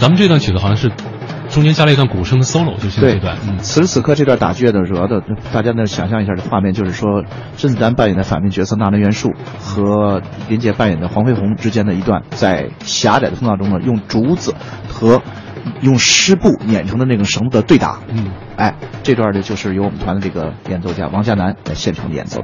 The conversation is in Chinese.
咱们这段曲子好像是中间加了一段鼓声的 solo，就现在对这段，嗯，此时此刻这段打击乐的折的，大家呢想象一下这画面，就是说甄子丹扮演的反面角色纳兰元树和林杰扮演的黄飞鸿之间的一段在狭窄的通道中呢，用竹子和用湿布碾成的那个绳子的对打。嗯，哎，这段呢就是由我们团的这个演奏家王佳楠在现场演奏。